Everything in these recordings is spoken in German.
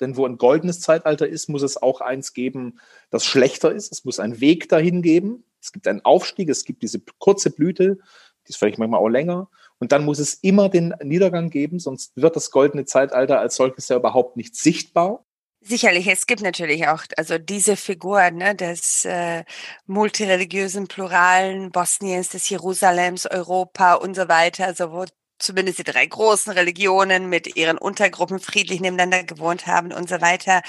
Denn wo ein goldenes Zeitalter ist, muss es auch eins geben, das schlechter ist. Es muss einen Weg dahin geben. Es gibt einen Aufstieg, es gibt diese kurze Blüte, die ist vielleicht manchmal auch länger. Und dann muss es immer den Niedergang geben, sonst wird das goldene Zeitalter als solches ja überhaupt nicht sichtbar. Sicherlich, es gibt natürlich auch also diese Figur ne, des äh, multireligiösen pluralen Bosniens, des Jerusalems, Europa und so weiter, also wo zumindest die drei großen Religionen mit ihren Untergruppen friedlich nebeneinander gewohnt haben und so weiter.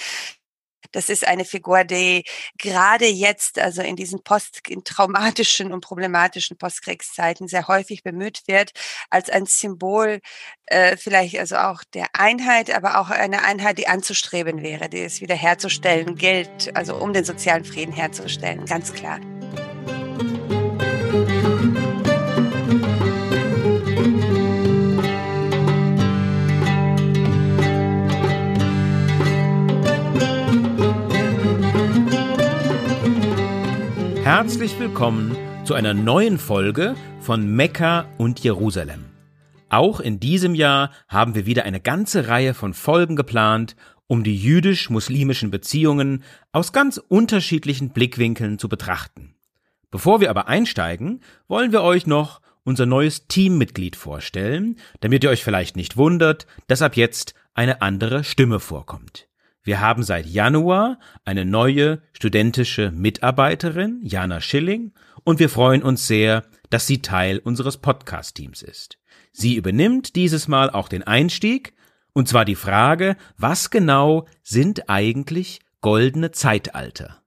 Das ist eine Figur, die gerade jetzt, also in diesen post traumatischen und problematischen Postkriegszeiten sehr häufig bemüht wird, als ein Symbol äh, vielleicht also auch der Einheit, aber auch eine Einheit, die anzustreben wäre, die es wiederherzustellen gilt, also um den sozialen Frieden herzustellen, ganz klar. Herzlich willkommen zu einer neuen Folge von Mekka und Jerusalem. Auch in diesem Jahr haben wir wieder eine ganze Reihe von Folgen geplant, um die jüdisch-muslimischen Beziehungen aus ganz unterschiedlichen Blickwinkeln zu betrachten. Bevor wir aber einsteigen, wollen wir euch noch unser neues Teammitglied vorstellen, damit ihr euch vielleicht nicht wundert, dass ab jetzt eine andere Stimme vorkommt. Wir haben seit Januar eine neue studentische Mitarbeiterin, Jana Schilling, und wir freuen uns sehr, dass sie Teil unseres Podcast-Teams ist. Sie übernimmt dieses Mal auch den Einstieg, und zwar die Frage, was genau sind eigentlich goldene Zeitalter?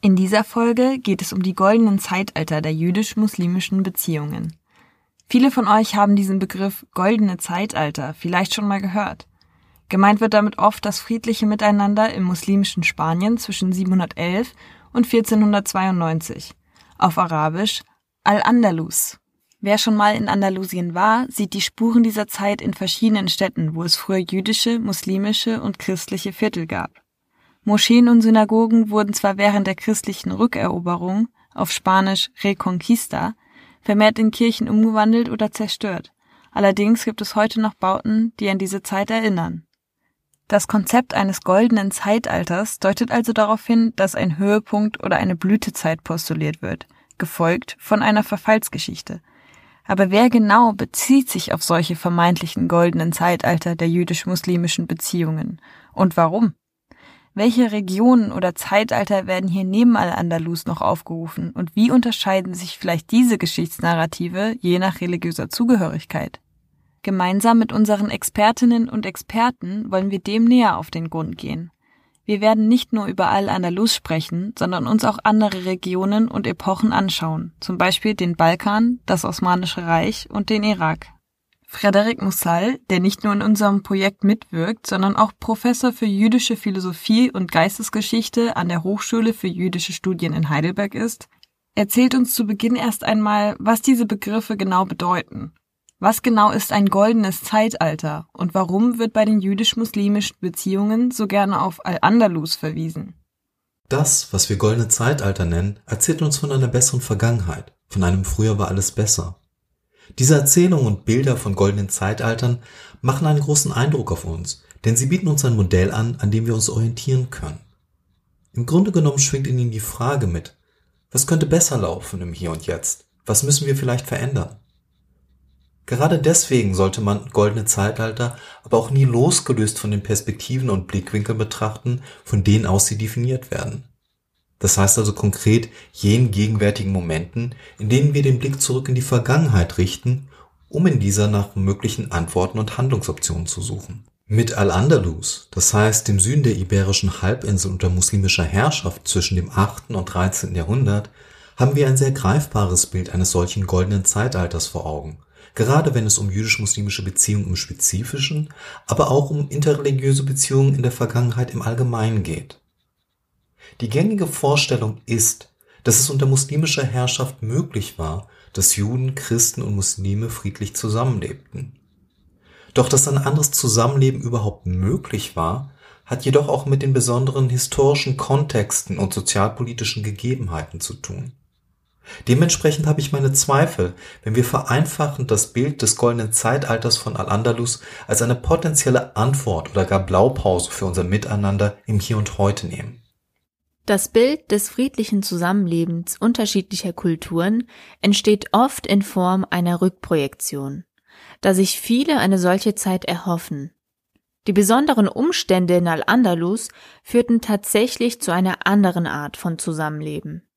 In dieser Folge geht es um die goldenen Zeitalter der jüdisch-muslimischen Beziehungen. Viele von euch haben diesen Begriff goldene Zeitalter vielleicht schon mal gehört. Gemeint wird damit oft das friedliche Miteinander im muslimischen Spanien zwischen 711 und 1492. Auf Arabisch Al-Andalus. Wer schon mal in Andalusien war, sieht die Spuren dieser Zeit in verschiedenen Städten, wo es früher jüdische, muslimische und christliche Viertel gab. Moscheen und Synagogen wurden zwar während der christlichen Rückeroberung, auf Spanisch Reconquista, vermehrt in Kirchen umgewandelt oder zerstört. Allerdings gibt es heute noch Bauten, die an diese Zeit erinnern. Das Konzept eines goldenen Zeitalters deutet also darauf hin, dass ein Höhepunkt oder eine Blütezeit postuliert wird, gefolgt von einer Verfallsgeschichte. Aber wer genau bezieht sich auf solche vermeintlichen goldenen Zeitalter der jüdisch-muslimischen Beziehungen und warum? Welche Regionen oder Zeitalter werden hier neben Al-Andalus noch aufgerufen und wie unterscheiden sich vielleicht diese Geschichtsnarrative je nach religiöser Zugehörigkeit? Gemeinsam mit unseren Expertinnen und Experten wollen wir dem näher auf den Grund gehen. Wir werden nicht nur über Al-Andalus sprechen, sondern uns auch andere Regionen und Epochen anschauen, zum Beispiel den Balkan, das Osmanische Reich und den Irak. Frederik Mussal, der nicht nur in unserem Projekt mitwirkt, sondern auch Professor für jüdische Philosophie und Geistesgeschichte an der Hochschule für jüdische Studien in Heidelberg ist, erzählt uns zu Beginn erst einmal, was diese Begriffe genau bedeuten was genau ist ein goldenes Zeitalter und warum wird bei den jüdisch-muslimischen Beziehungen so gerne auf Al-Andalus verwiesen? Das, was wir goldene Zeitalter nennen, erzählt uns von einer besseren Vergangenheit, von einem früher war alles besser. Diese Erzählungen und Bilder von goldenen Zeitaltern machen einen großen Eindruck auf uns, denn sie bieten uns ein Modell an, an dem wir uns orientieren können. Im Grunde genommen schwingt in ihnen die Frage mit, was könnte besser laufen im Hier und Jetzt? Was müssen wir vielleicht verändern? Gerade deswegen sollte man goldene Zeitalter aber auch nie losgelöst von den Perspektiven und Blickwinkeln betrachten, von denen aus sie definiert werden. Das heißt also konkret jenen gegenwärtigen Momenten, in denen wir den Blick zurück in die Vergangenheit richten, um in dieser nach möglichen Antworten und Handlungsoptionen zu suchen. Mit Al-Andalus, das heißt dem Süden der iberischen Halbinsel unter muslimischer Herrschaft zwischen dem 8. und 13. Jahrhundert, haben wir ein sehr greifbares Bild eines solchen goldenen Zeitalters vor Augen gerade wenn es um jüdisch-muslimische Beziehungen im Spezifischen, aber auch um interreligiöse Beziehungen in der Vergangenheit im Allgemeinen geht. Die gängige Vorstellung ist, dass es unter muslimischer Herrschaft möglich war, dass Juden, Christen und Muslime friedlich zusammenlebten. Doch dass ein anderes Zusammenleben überhaupt möglich war, hat jedoch auch mit den besonderen historischen Kontexten und sozialpolitischen Gegebenheiten zu tun. Dementsprechend habe ich meine Zweifel, wenn wir vereinfachend das Bild des goldenen Zeitalters von Al-Andalus als eine potenzielle Antwort oder gar Blaupause für unser Miteinander im Hier und Heute nehmen. Das Bild des friedlichen Zusammenlebens unterschiedlicher Kulturen entsteht oft in Form einer Rückprojektion, da sich viele eine solche Zeit erhoffen. Die besonderen Umstände in Al-Andalus führten tatsächlich zu einer anderen Art von Zusammenleben.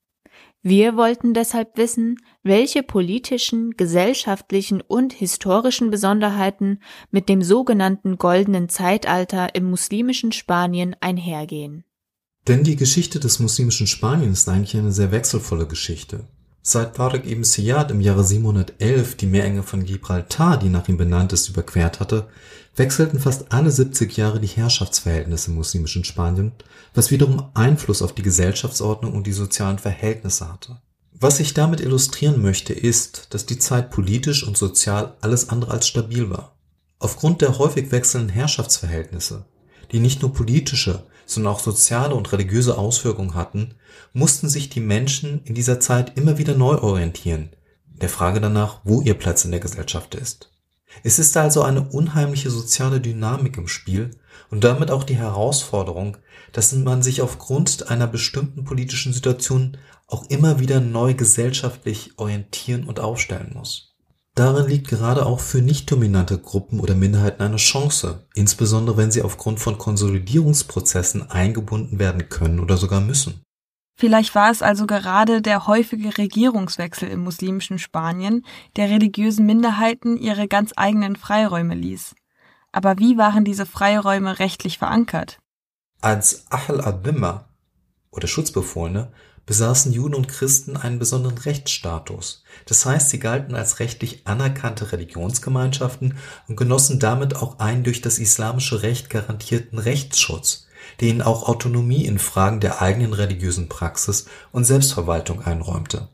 Wir wollten deshalb wissen, welche politischen, gesellschaftlichen und historischen Besonderheiten mit dem sogenannten goldenen Zeitalter im muslimischen Spanien einhergehen. Denn die Geschichte des muslimischen Spanien ist eigentlich eine sehr wechselvolle Geschichte. Seit Tariq ibn Ziyad im Jahre 711 die Meerenge von Gibraltar, die nach ihm benannt ist, überquert hatte, wechselten fast alle 70 Jahre die Herrschaftsverhältnisse im muslimischen Spanien, was wiederum Einfluss auf die Gesellschaftsordnung und die sozialen Verhältnisse hatte. Was ich damit illustrieren möchte, ist, dass die Zeit politisch und sozial alles andere als stabil war. Aufgrund der häufig wechselnden Herrschaftsverhältnisse, die nicht nur politische, sondern auch soziale und religiöse Auswirkungen hatten, mussten sich die Menschen in dieser Zeit immer wieder neu orientieren, der Frage danach, wo ihr Platz in der Gesellschaft ist. Es ist also eine unheimliche soziale Dynamik im Spiel und damit auch die Herausforderung, dass man sich aufgrund einer bestimmten politischen Situation auch immer wieder neu gesellschaftlich orientieren und aufstellen muss. Darin liegt gerade auch für nicht dominante Gruppen oder Minderheiten eine Chance, insbesondere wenn sie aufgrund von Konsolidierungsprozessen eingebunden werden können oder sogar müssen. Vielleicht war es also gerade der häufige Regierungswechsel im muslimischen Spanien, der religiösen Minderheiten ihre ganz eigenen Freiräume ließ. Aber wie waren diese Freiräume rechtlich verankert? Als Ahl ad-Dimma oder Schutzbefohlene besaßen Juden und Christen einen besonderen Rechtsstatus. Das heißt, sie galten als rechtlich anerkannte Religionsgemeinschaften und genossen damit auch einen durch das islamische Recht garantierten Rechtsschutz, der ihnen auch Autonomie in Fragen der eigenen religiösen Praxis und Selbstverwaltung einräumte.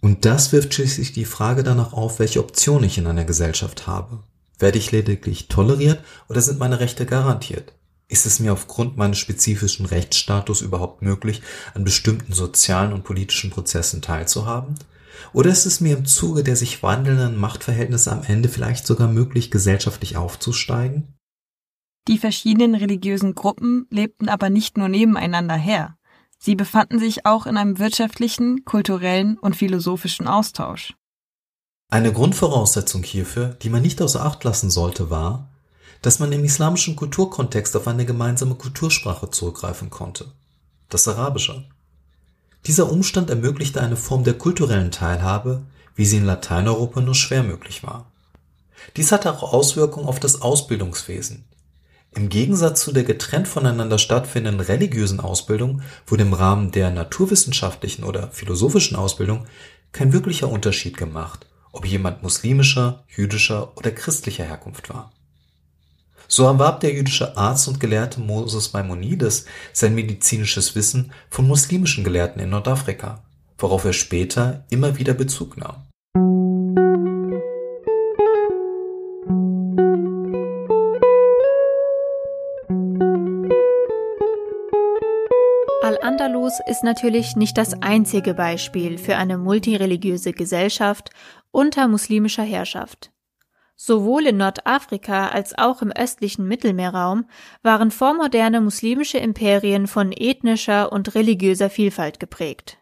Und das wirft schließlich die Frage danach auf, welche Option ich in einer Gesellschaft habe. Werde ich lediglich toleriert oder sind meine Rechte garantiert? Ist es mir aufgrund meines spezifischen Rechtsstatus überhaupt möglich, an bestimmten sozialen und politischen Prozessen teilzuhaben? Oder ist es mir im Zuge der sich wandelnden Machtverhältnisse am Ende vielleicht sogar möglich, gesellschaftlich aufzusteigen? Die verschiedenen religiösen Gruppen lebten aber nicht nur nebeneinander her. Sie befanden sich auch in einem wirtschaftlichen, kulturellen und philosophischen Austausch. Eine Grundvoraussetzung hierfür, die man nicht außer Acht lassen sollte, war, dass man im islamischen Kulturkontext auf eine gemeinsame Kultursprache zurückgreifen konnte, das Arabische. Dieser Umstand ermöglichte eine Form der kulturellen Teilhabe, wie sie in Lateineuropa nur schwer möglich war. Dies hatte auch Auswirkungen auf das Ausbildungswesen. Im Gegensatz zu der getrennt voneinander stattfindenden religiösen Ausbildung wurde im Rahmen der naturwissenschaftlichen oder philosophischen Ausbildung kein wirklicher Unterschied gemacht, ob jemand muslimischer, jüdischer oder christlicher Herkunft war. So erwarb der jüdische Arzt und Gelehrte Moses Maimonides sein medizinisches Wissen von muslimischen Gelehrten in Nordafrika, worauf er später immer wieder Bezug nahm. Al-Andalus ist natürlich nicht das einzige Beispiel für eine multireligiöse Gesellschaft unter muslimischer Herrschaft. Sowohl in Nordafrika als auch im östlichen Mittelmeerraum waren vormoderne muslimische Imperien von ethnischer und religiöser Vielfalt geprägt.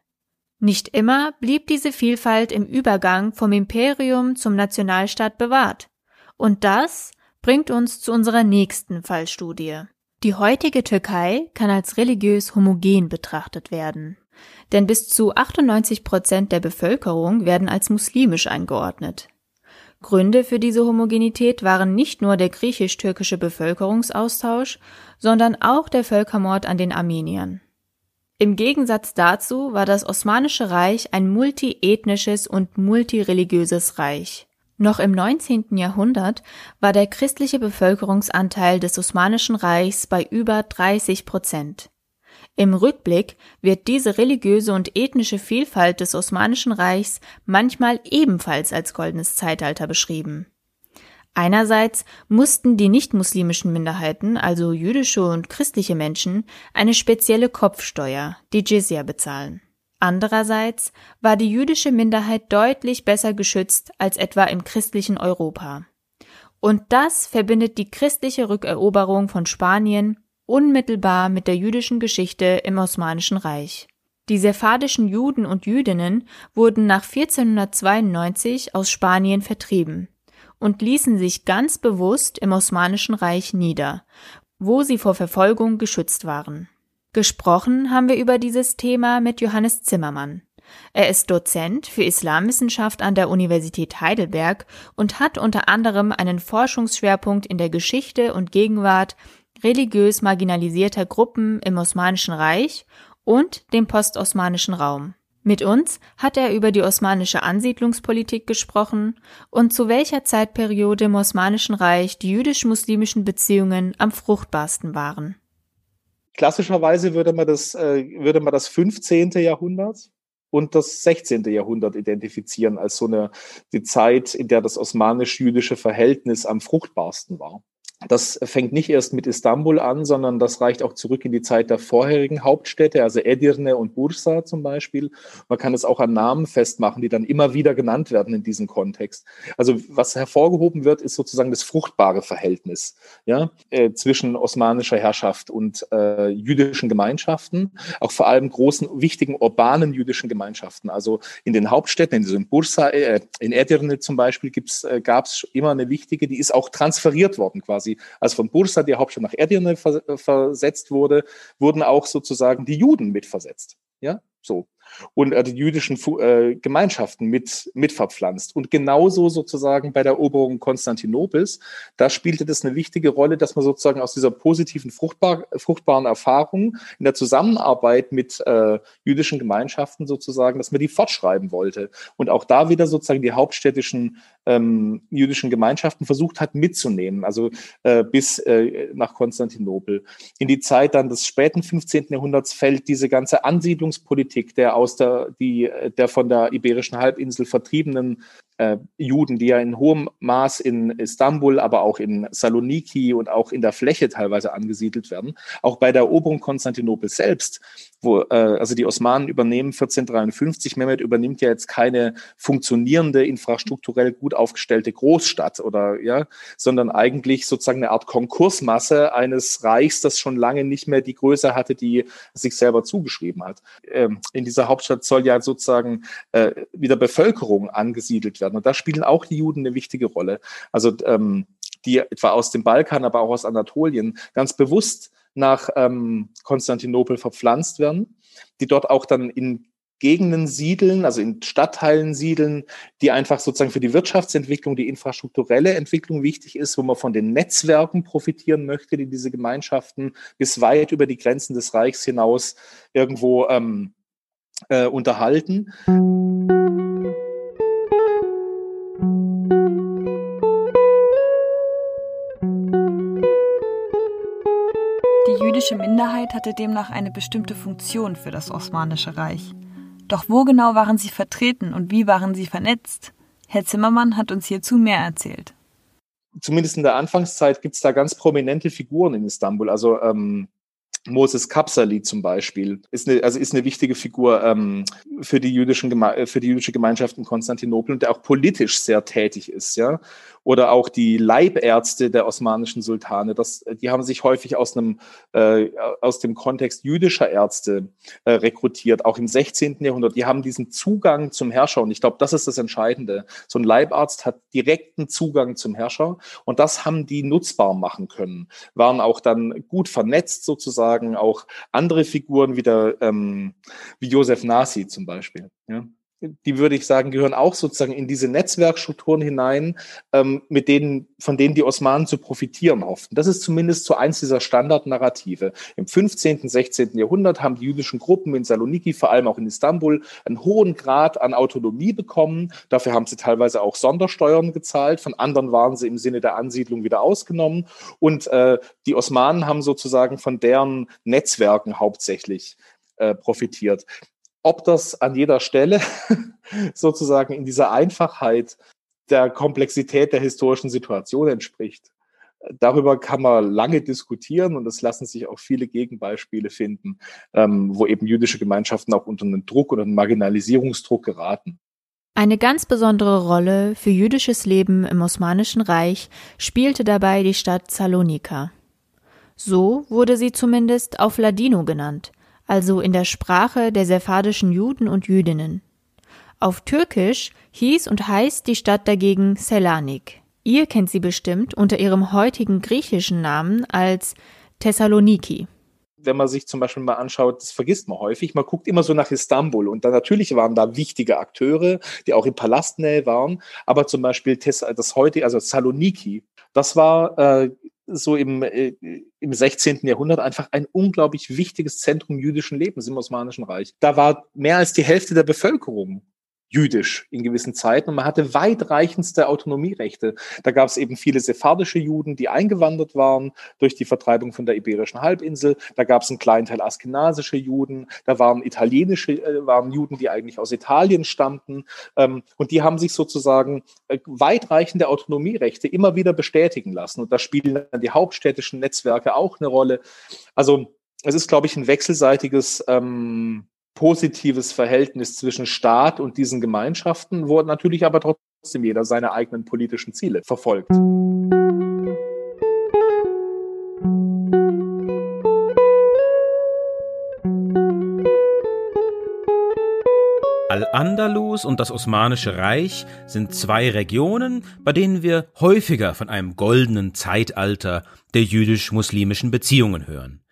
Nicht immer blieb diese Vielfalt im Übergang vom Imperium zum Nationalstaat bewahrt. Und das bringt uns zu unserer nächsten Fallstudie. Die heutige Türkei kann als religiös homogen betrachtet werden. Denn bis zu 98 Prozent der Bevölkerung werden als muslimisch eingeordnet. Gründe für diese Homogenität waren nicht nur der griechisch-türkische Bevölkerungsaustausch, sondern auch der Völkermord an den Armeniern. Im Gegensatz dazu war das Osmanische Reich ein multiethnisches und multireligiöses Reich. Noch im 19. Jahrhundert war der christliche Bevölkerungsanteil des Osmanischen Reichs bei über 30 Prozent. Im Rückblick wird diese religiöse und ethnische Vielfalt des Osmanischen Reichs manchmal ebenfalls als goldenes Zeitalter beschrieben. Einerseits mussten die nichtmuslimischen Minderheiten, also jüdische und christliche Menschen, eine spezielle Kopfsteuer, die Jizya, bezahlen. Andererseits war die jüdische Minderheit deutlich besser geschützt als etwa im christlichen Europa. Und das verbindet die christliche Rückeroberung von Spanien unmittelbar mit der jüdischen Geschichte im Osmanischen Reich. Die sephardischen Juden und Jüdinnen wurden nach 1492 aus Spanien vertrieben und ließen sich ganz bewusst im Osmanischen Reich nieder, wo sie vor Verfolgung geschützt waren. Gesprochen haben wir über dieses Thema mit Johannes Zimmermann. Er ist Dozent für Islamwissenschaft an der Universität Heidelberg und hat unter anderem einen Forschungsschwerpunkt in der Geschichte und Gegenwart religiös marginalisierter Gruppen im Osmanischen Reich und dem postosmanischen Raum. Mit uns hat er über die osmanische Ansiedlungspolitik gesprochen und zu welcher Zeitperiode im Osmanischen Reich die jüdisch-muslimischen Beziehungen am fruchtbarsten waren. Klassischerweise würde man das, äh, würde man das 15. Jahrhundert und das 16. Jahrhundert identifizieren als so eine die Zeit, in der das osmanisch-jüdische Verhältnis am fruchtbarsten war. Das fängt nicht erst mit Istanbul an, sondern das reicht auch zurück in die Zeit der vorherigen Hauptstädte, also Edirne und Bursa zum Beispiel. Man kann es auch an Namen festmachen, die dann immer wieder genannt werden in diesem Kontext. Also was hervorgehoben wird, ist sozusagen das fruchtbare Verhältnis ja, äh, zwischen osmanischer Herrschaft und äh, jüdischen Gemeinschaften, auch vor allem großen, wichtigen urbanen jüdischen Gemeinschaften. Also in den Hauptstädten, in, in Bursa, äh, in Edirne zum Beispiel, äh, gab es immer eine wichtige, die ist auch transferiert worden quasi als von Bursa die Hauptstadt nach Edirne versetzt wurde, wurden auch sozusagen die Juden mitversetzt. Ja, so und äh, die jüdischen äh, Gemeinschaften mit, mit verpflanzt. Und genauso sozusagen bei der Eroberung Konstantinopels, da spielte das eine wichtige Rolle, dass man sozusagen aus dieser positiven, fruchtbar, fruchtbaren Erfahrung in der Zusammenarbeit mit äh, jüdischen Gemeinschaften sozusagen, dass man die fortschreiben wollte. Und auch da wieder sozusagen die hauptstädtischen ähm, jüdischen Gemeinschaften versucht hat mitzunehmen, also äh, bis äh, nach Konstantinopel. In die Zeit dann des späten 15. Jahrhunderts fällt diese ganze Ansiedlungspolitik der aus der, die, der von der Iberischen Halbinsel vertriebenen äh, Juden, die ja in hohem Maß in Istanbul, aber auch in Saloniki und auch in der Fläche teilweise angesiedelt werden. Auch bei der Eroberung Konstantinopel selbst, wo äh, also die Osmanen übernehmen 1453, Mehmet übernimmt ja jetzt keine funktionierende, infrastrukturell gut aufgestellte Großstadt oder ja, sondern eigentlich sozusagen eine Art Konkursmasse eines Reichs, das schon lange nicht mehr die Größe hatte, die sich selber zugeschrieben hat. Ähm, in dieser Hauptstadt soll ja sozusagen äh, wieder Bevölkerung angesiedelt werden werden. Und da spielen auch die Juden eine wichtige Rolle. Also ähm, die etwa aus dem Balkan, aber auch aus Anatolien ganz bewusst nach ähm, Konstantinopel verpflanzt werden, die dort auch dann in Gegenden siedeln, also in Stadtteilen siedeln, die einfach sozusagen für die Wirtschaftsentwicklung, die infrastrukturelle Entwicklung wichtig ist, wo man von den Netzwerken profitieren möchte, die diese Gemeinschaften bis weit über die Grenzen des Reichs hinaus irgendwo ähm, äh, unterhalten. Jüdische Minderheit hatte demnach eine bestimmte Funktion für das Osmanische Reich. Doch wo genau waren sie vertreten und wie waren sie vernetzt? Herr Zimmermann hat uns hierzu mehr erzählt. Zumindest in der Anfangszeit gibt es da ganz prominente Figuren in Istanbul. Also ähm, Moses Kapsali zum Beispiel ist eine, also ist eine wichtige Figur ähm, für die jüdischen für die jüdische Gemeinschaft in Konstantinopel und der auch politisch sehr tätig ist, ja. Oder auch die Leibärzte der osmanischen Sultane, das, die haben sich häufig aus einem äh, aus dem Kontext jüdischer Ärzte äh, rekrutiert, auch im 16. Jahrhundert. Die haben diesen Zugang zum Herrscher und ich glaube, das ist das Entscheidende. So ein Leibarzt hat direkten Zugang zum Herrscher und das haben die nutzbar machen können, waren auch dann gut vernetzt sozusagen auch andere Figuren wieder ähm, wie Josef Nasi zum Beispiel. Ja? Die würde ich sagen, gehören auch sozusagen in diese Netzwerkstrukturen hinein, ähm, mit denen, von denen die Osmanen zu profitieren hofften. Das ist zumindest so eins dieser Standardnarrative. Im 15., 16. Jahrhundert haben die jüdischen Gruppen in Saloniki, vor allem auch in Istanbul, einen hohen Grad an Autonomie bekommen. Dafür haben sie teilweise auch Sondersteuern gezahlt. Von anderen waren sie im Sinne der Ansiedlung wieder ausgenommen. Und äh, die Osmanen haben sozusagen von deren Netzwerken hauptsächlich äh, profitiert. Ob das an jeder Stelle sozusagen in dieser Einfachheit der Komplexität der historischen Situation entspricht, darüber kann man lange diskutieren und es lassen sich auch viele Gegenbeispiele finden, ähm, wo eben jüdische Gemeinschaften auch unter einen Druck oder einen Marginalisierungsdruck geraten. Eine ganz besondere Rolle für jüdisches Leben im Osmanischen Reich spielte dabei die Stadt Salonika. So wurde sie zumindest auf Ladino genannt, also in der Sprache der sephardischen Juden und Jüdinnen. Auf Türkisch hieß und heißt die Stadt dagegen Selanik. Ihr kennt sie bestimmt unter ihrem heutigen griechischen Namen als Thessaloniki wenn man sich zum Beispiel mal anschaut, das vergisst man häufig, man guckt immer so nach Istanbul und dann natürlich waren da wichtige Akteure, die auch in Palastnähe waren, aber zum Beispiel das heutige, also Saloniki, das war äh, so im, äh, im 16. Jahrhundert einfach ein unglaublich wichtiges Zentrum jüdischen Lebens im Osmanischen Reich. Da war mehr als die Hälfte der Bevölkerung jüdisch in gewissen Zeiten und man hatte weitreichendste Autonomierechte. Da gab es eben viele sephardische Juden, die eingewandert waren durch die Vertreibung von der Iberischen Halbinsel. Da gab es einen kleinen Teil askenasische Juden, da waren italienische, äh, waren Juden, die eigentlich aus Italien stammten ähm, und die haben sich sozusagen äh, weitreichende Autonomierechte immer wieder bestätigen lassen und da spielen dann die hauptstädtischen Netzwerke auch eine Rolle. Also es ist, glaube ich, ein wechselseitiges ähm, positives Verhältnis zwischen Staat und diesen Gemeinschaften, wo natürlich aber trotzdem jeder seine eigenen politischen Ziele verfolgt. Al-Andalus und das Osmanische Reich sind zwei Regionen, bei denen wir häufiger von einem goldenen Zeitalter der jüdisch-muslimischen Beziehungen hören.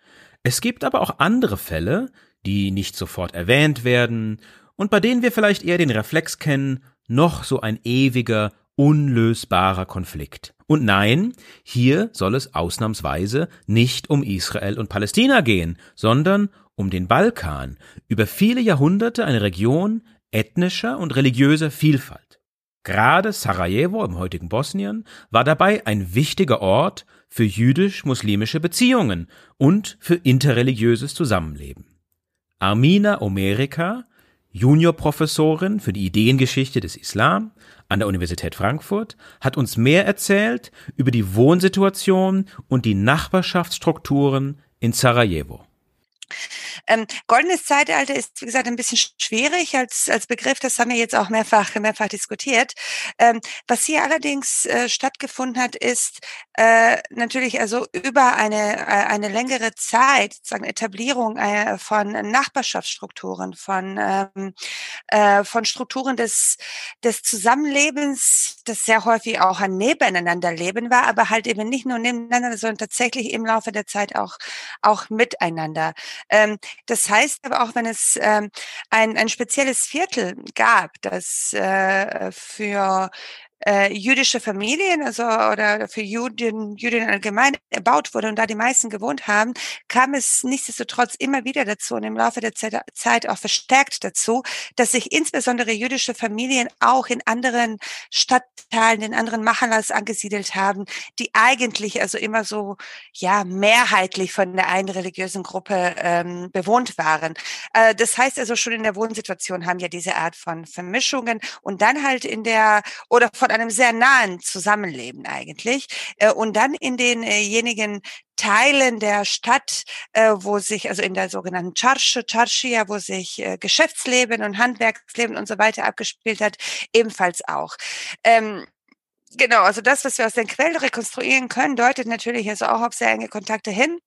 Es gibt aber auch andere Fälle, die nicht sofort erwähnt werden und bei denen wir vielleicht eher den Reflex kennen, noch so ein ewiger, unlösbarer Konflikt. Und nein, hier soll es ausnahmsweise nicht um Israel und Palästina gehen, sondern um den Balkan, über viele Jahrhunderte eine Region ethnischer und religiöser Vielfalt. Gerade Sarajevo im heutigen Bosnien war dabei ein wichtiger Ort für jüdisch-muslimische Beziehungen und für interreligiöses Zusammenleben. Armina Omerica, Juniorprofessorin für die Ideengeschichte des Islam an der Universität Frankfurt, hat uns mehr erzählt über die Wohnsituation und die Nachbarschaftsstrukturen in Sarajevo. Ähm, goldenes Zeitalter ist, wie gesagt, ein bisschen schwierig als, als Begriff. Das haben wir jetzt auch mehrfach, mehrfach diskutiert. Ähm, was hier allerdings äh, stattgefunden hat, ist äh, natürlich also über eine, äh, eine längere Zeit, sozusagen Etablierung äh, von Nachbarschaftsstrukturen, von, ähm, äh, von Strukturen des, des Zusammenlebens, das sehr häufig auch ein Nebeneinanderleben war, aber halt eben nicht nur nebeneinander, sondern tatsächlich im Laufe der Zeit auch, auch miteinander. Ähm, das heißt aber auch, wenn es ähm, ein, ein spezielles Viertel gab, das äh, für äh, jüdische Familien, also oder für Juden, Jüdinnen allgemein erbaut wurde und da die meisten gewohnt haben, kam es nichtsdestotrotz immer wieder dazu und im Laufe der Zeit auch verstärkt dazu, dass sich insbesondere jüdische Familien auch in anderen Stadtteilen, in anderen Machalas angesiedelt haben, die eigentlich also immer so ja mehrheitlich von der einen religiösen Gruppe ähm, bewohnt waren. Äh, das heißt also schon in der Wohnsituation haben ja diese Art von Vermischungen und dann halt in der oder von einem sehr nahen Zusammenleben eigentlich. Äh, und dann in denjenigen Teilen der Stadt, äh, wo sich, also in der sogenannten Charsche, Charshia, wo sich äh, Geschäftsleben und Handwerksleben und so weiter abgespielt hat, ebenfalls auch. Ähm, Genau, also das, was wir aus den Quellen rekonstruieren können, deutet natürlich also auch auf sehr enge Kontakte hin.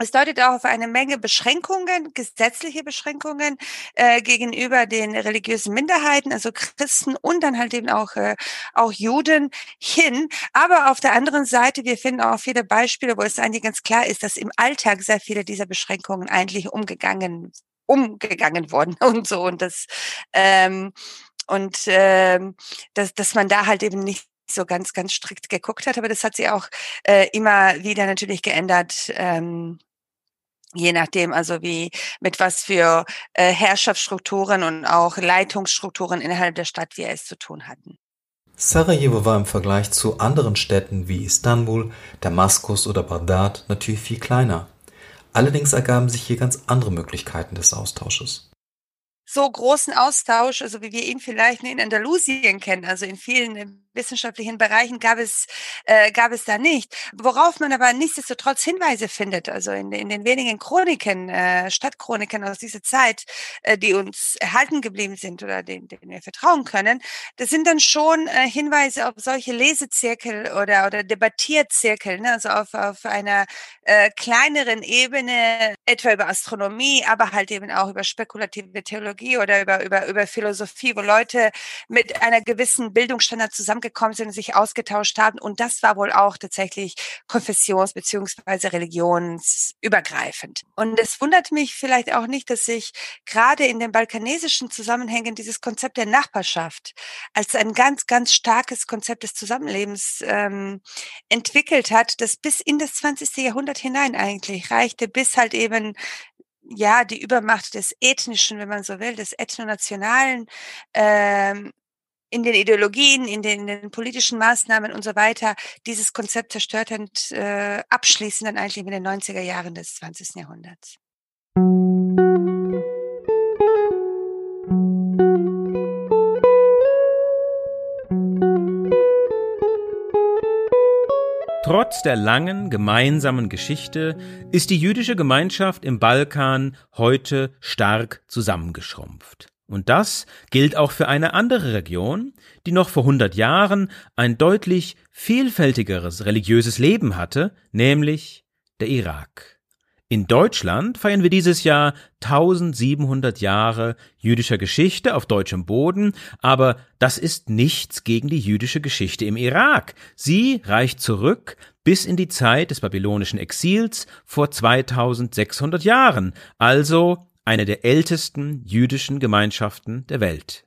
Es deutet auch auf eine Menge Beschränkungen, gesetzliche Beschränkungen äh, gegenüber den religiösen Minderheiten, also Christen und dann halt eben auch, äh, auch Juden hin. Aber auf der anderen Seite, wir finden auch viele Beispiele, wo es eigentlich ganz klar ist, dass im Alltag sehr viele dieser Beschränkungen eigentlich umgegangen umgegangen worden und so und das ähm, und ähm, dass, dass man da halt eben nicht so ganz, ganz strikt geguckt hat, aber das hat sie auch äh, immer wieder natürlich geändert. Ähm, je nachdem, also wie mit was für äh, Herrschaftsstrukturen und auch Leitungsstrukturen innerhalb der Stadt wir es zu tun hatten. Sarajevo war im Vergleich zu anderen Städten wie Istanbul, Damaskus oder Bagdad natürlich viel kleiner. Allerdings ergaben sich hier ganz andere Möglichkeiten des Austausches so großen Austausch, also wie wir ihn vielleicht in Andalusien kennen, also in vielen wissenschaftlichen Bereichen gab es, äh, gab es da nicht. Worauf man aber nichtsdestotrotz Hinweise findet, also in, in den wenigen Chroniken, äh, Stadtchroniken aus dieser Zeit, äh, die uns erhalten geblieben sind oder denen, denen wir vertrauen können, das sind dann schon äh, Hinweise auf solche Lesezirkel oder, oder Debattierzirkel, ne? also auf, auf einer äh, kleineren Ebene, etwa über Astronomie, aber halt eben auch über spekulative Theologie oder über, über, über Philosophie, wo Leute mit einer gewissen Bildungsstandard zusammengekommen sind und sich ausgetauscht haben. Und das war wohl auch tatsächlich konfessions- beziehungsweise religionsübergreifend. Und es wundert mich vielleicht auch nicht, dass sich gerade in den balkanesischen Zusammenhängen dieses Konzept der Nachbarschaft als ein ganz, ganz starkes Konzept des Zusammenlebens ähm, entwickelt hat, das bis in das 20. Jahrhundert hinein eigentlich reichte, bis halt eben ja, die Übermacht des Ethnischen, wenn man so will, des Ethnonationalen, ähm, in den Ideologien, in den, in den, politischen Maßnahmen und so weiter dieses Konzept zerstört und äh, abschließen dann eigentlich in den 90er Jahren des 20. Jahrhunderts. Trotz der langen gemeinsamen Geschichte ist die jüdische Gemeinschaft im Balkan heute stark zusammengeschrumpft. Und das gilt auch für eine andere Region, die noch vor 100 Jahren ein deutlich vielfältigeres religiöses Leben hatte, nämlich der Irak. In Deutschland feiern wir dieses Jahr 1700 Jahre jüdischer Geschichte auf deutschem Boden, aber das ist nichts gegen die jüdische Geschichte im Irak. Sie reicht zurück bis in die Zeit des babylonischen Exils vor 2600 Jahren, also eine der ältesten jüdischen Gemeinschaften der Welt.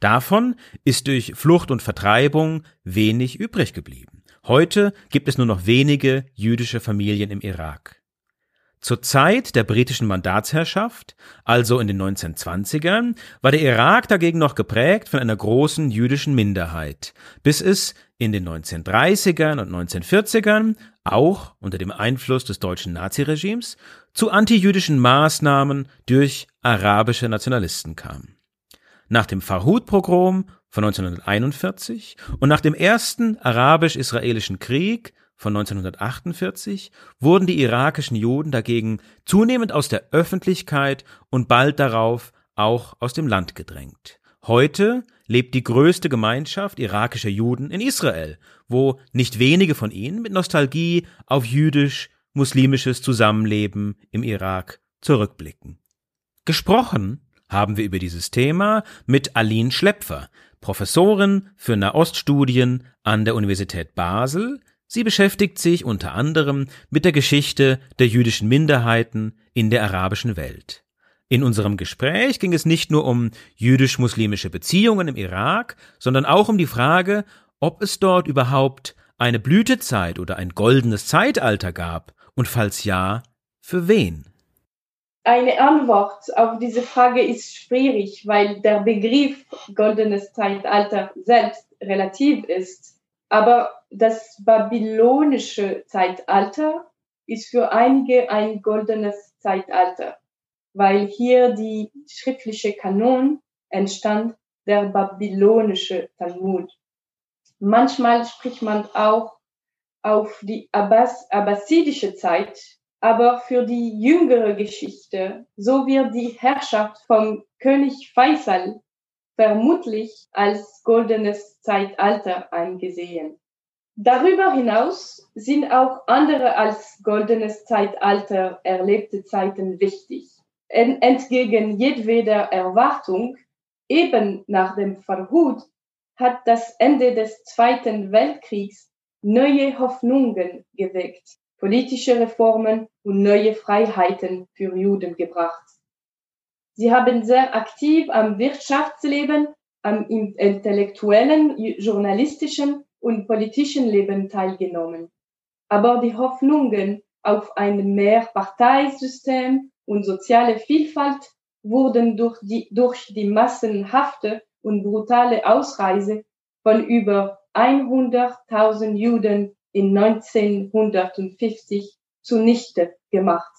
Davon ist durch Flucht und Vertreibung wenig übrig geblieben. Heute gibt es nur noch wenige jüdische Familien im Irak. Zur Zeit der britischen Mandatsherrschaft, also in den 1920ern, war der Irak dagegen noch geprägt von einer großen jüdischen Minderheit, bis es in den 1930ern und 1940ern, auch unter dem Einfluss des deutschen Naziregimes, zu antijüdischen Maßnahmen durch arabische Nationalisten kam. Nach dem Farhud-Pogrom von 1941 und nach dem ersten arabisch-israelischen Krieg von 1948 wurden die irakischen Juden dagegen zunehmend aus der Öffentlichkeit und bald darauf auch aus dem Land gedrängt. Heute lebt die größte Gemeinschaft irakischer Juden in Israel, wo nicht wenige von ihnen mit Nostalgie auf jüdisch-muslimisches Zusammenleben im Irak zurückblicken. Gesprochen haben wir über dieses Thema mit Aline Schlepfer, Professorin für Nahoststudien an der Universität Basel, Sie beschäftigt sich unter anderem mit der Geschichte der jüdischen Minderheiten in der arabischen Welt. In unserem Gespräch ging es nicht nur um jüdisch-muslimische Beziehungen im Irak, sondern auch um die Frage, ob es dort überhaupt eine Blütezeit oder ein goldenes Zeitalter gab und falls ja, für wen? Eine Antwort auf diese Frage ist schwierig, weil der Begriff goldenes Zeitalter selbst relativ ist. Aber das babylonische Zeitalter ist für einige ein goldenes Zeitalter, weil hier die schriftliche Kanon entstand, der babylonische Talmud. Manchmal spricht man auch auf die Abbas abbasidische Zeit, aber für die jüngere Geschichte, so wird die Herrschaft vom König Faisal vermutlich als goldenes Zeitalter angesehen. Darüber hinaus sind auch andere als goldenes Zeitalter erlebte Zeiten wichtig. Entgegen jedweder Erwartung, eben nach dem Verhut, hat das Ende des Zweiten Weltkriegs neue Hoffnungen geweckt, politische Reformen und neue Freiheiten für Juden gebracht. Sie haben sehr aktiv am Wirtschaftsleben, am intellektuellen, journalistischen und politischen Leben teilgenommen. Aber die Hoffnungen auf ein Mehrparteisystem und soziale Vielfalt wurden durch die, durch die massenhafte und brutale Ausreise von über 100.000 Juden in 1950 zunichte gemacht.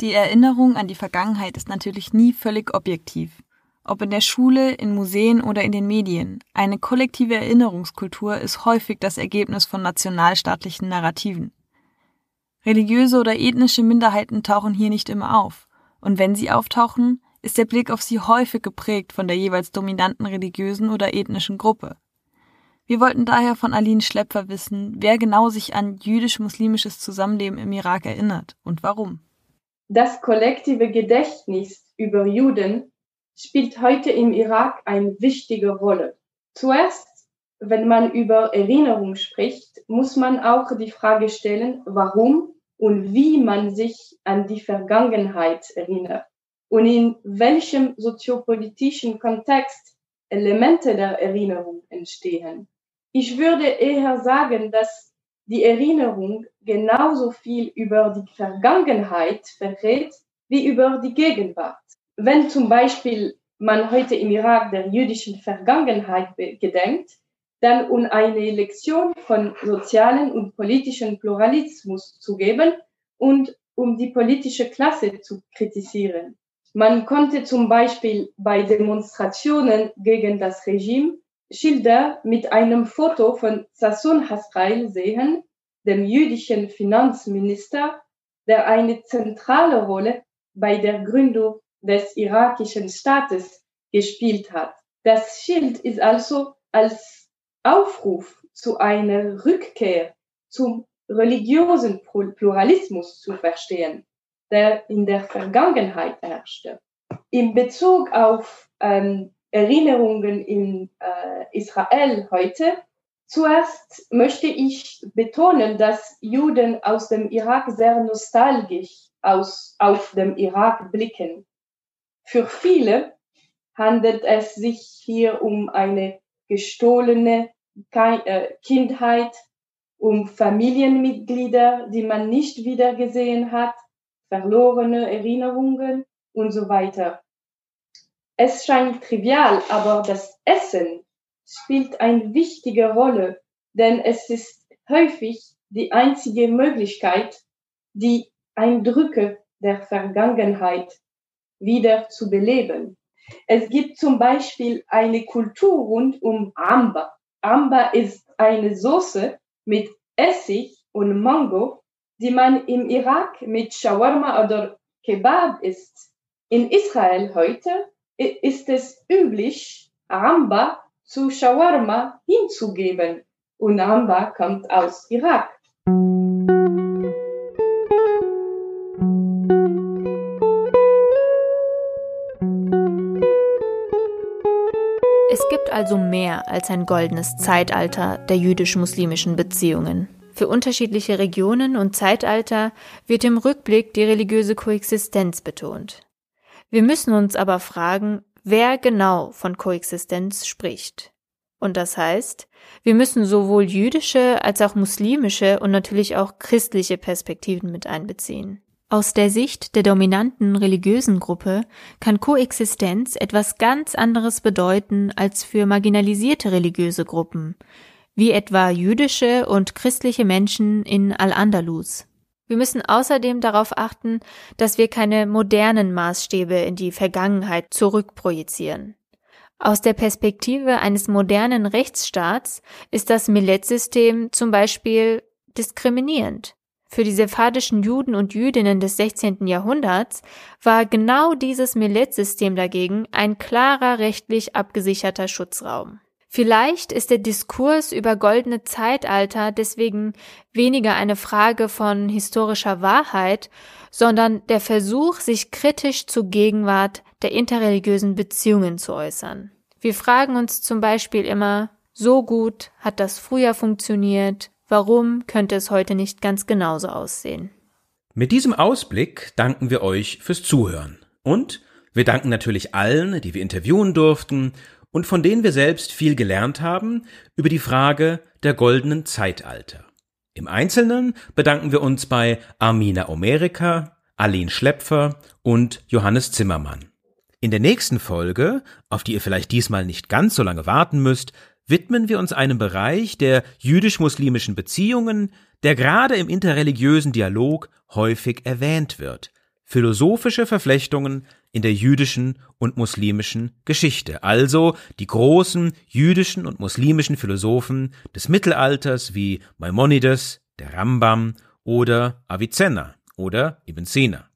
Die Erinnerung an die Vergangenheit ist natürlich nie völlig objektiv. ob in der Schule, in Museen oder in den Medien. Eine kollektive Erinnerungskultur ist häufig das Ergebnis von nationalstaatlichen Narrativen. Religiöse oder ethnische Minderheiten tauchen hier nicht immer auf, und wenn sie auftauchen, ist der Blick auf sie häufig geprägt von der jeweils dominanten religiösen oder ethnischen Gruppe. Wir wollten daher von Aline Schlepfer wissen, wer genau sich an jüdisch-muslimisches Zusammenleben im Irak erinnert und warum. Das kollektive Gedächtnis über Juden spielt heute im Irak eine wichtige Rolle. Zuerst, wenn man über Erinnerung spricht, muss man auch die Frage stellen, warum und wie man sich an die Vergangenheit erinnert und in welchem soziopolitischen Kontext Elemente der Erinnerung entstehen. Ich würde eher sagen, dass die Erinnerung genauso viel über die Vergangenheit verrät wie über die Gegenwart. Wenn zum Beispiel man heute im Irak der jüdischen Vergangenheit gedenkt, dann um eine Lektion von sozialen und politischen Pluralismus zu geben und um die politische Klasse zu kritisieren. Man konnte zum Beispiel bei Demonstrationen gegen das Regime Schilder mit einem Foto von Sassoon Hasrail sehen, dem jüdischen Finanzminister, der eine zentrale Rolle bei der Gründung des irakischen Staates gespielt hat. Das Schild ist also als Aufruf zu einer Rückkehr zum religiösen Pluralismus zu verstehen, der in der Vergangenheit herrschte. In Bezug auf ähm, Erinnerungen in äh, Israel heute. Zuerst möchte ich betonen, dass Juden aus dem Irak sehr nostalgisch aus, auf dem Irak blicken. Für viele handelt es sich hier um eine gestohlene äh, Kindheit, um Familienmitglieder, die man nicht wiedergesehen hat, verlorene Erinnerungen und so weiter. Es scheint trivial, aber das Essen spielt eine wichtige Rolle, denn es ist häufig die einzige Möglichkeit, die Eindrücke der Vergangenheit wieder zu beleben. Es gibt zum Beispiel eine Kultur rund um Amba. Amba ist eine Soße mit Essig und Mango, die man im Irak mit Shawarma oder Kebab isst. In Israel heute ist es üblich, Ramba zu Shawarma hinzugeben. Und Ramba kommt aus Irak. Es gibt also mehr als ein goldenes Zeitalter der jüdisch-muslimischen Beziehungen. Für unterschiedliche Regionen und Zeitalter wird im Rückblick die religiöse Koexistenz betont. Wir müssen uns aber fragen, wer genau von Koexistenz spricht. Und das heißt, wir müssen sowohl jüdische als auch muslimische und natürlich auch christliche Perspektiven mit einbeziehen. Aus der Sicht der dominanten religiösen Gruppe kann Koexistenz etwas ganz anderes bedeuten als für marginalisierte religiöse Gruppen, wie etwa jüdische und christliche Menschen in Al-Andalus. Wir müssen außerdem darauf achten, dass wir keine modernen Maßstäbe in die Vergangenheit zurückprojizieren. Aus der Perspektive eines modernen Rechtsstaats ist das Millet-System zum Beispiel diskriminierend. Für die sephardischen Juden und Jüdinnen des 16. Jahrhunderts war genau dieses Millet-System dagegen ein klarer rechtlich abgesicherter Schutzraum. Vielleicht ist der Diskurs über goldene Zeitalter deswegen weniger eine Frage von historischer Wahrheit, sondern der Versuch, sich kritisch zur Gegenwart der interreligiösen Beziehungen zu äußern. Wir fragen uns zum Beispiel immer, so gut hat das früher funktioniert, warum könnte es heute nicht ganz genauso aussehen? Mit diesem Ausblick danken wir euch fürs Zuhören. Und wir danken natürlich allen, die wir interviewen durften und von denen wir selbst viel gelernt haben über die Frage der goldenen Zeitalter. Im Einzelnen bedanken wir uns bei Armina Omerika, Aline Schlepfer und Johannes Zimmermann. In der nächsten Folge, auf die ihr vielleicht diesmal nicht ganz so lange warten müsst, widmen wir uns einem Bereich der jüdisch-muslimischen Beziehungen, der gerade im interreligiösen Dialog häufig erwähnt wird, philosophische Verflechtungen in der jüdischen und muslimischen Geschichte, also die großen jüdischen und muslimischen Philosophen des Mittelalters wie Maimonides, der Rambam oder Avicenna oder Ibn Sina.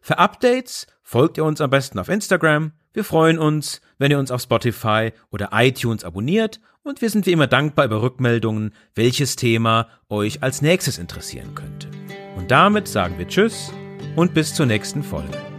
Für Updates folgt ihr uns am besten auf Instagram. Wir freuen uns, wenn ihr uns auf Spotify oder iTunes abonniert und wir sind wie immer dankbar über Rückmeldungen, welches Thema euch als nächstes interessieren könnte. Und damit sagen wir Tschüss und bis zur nächsten Folge.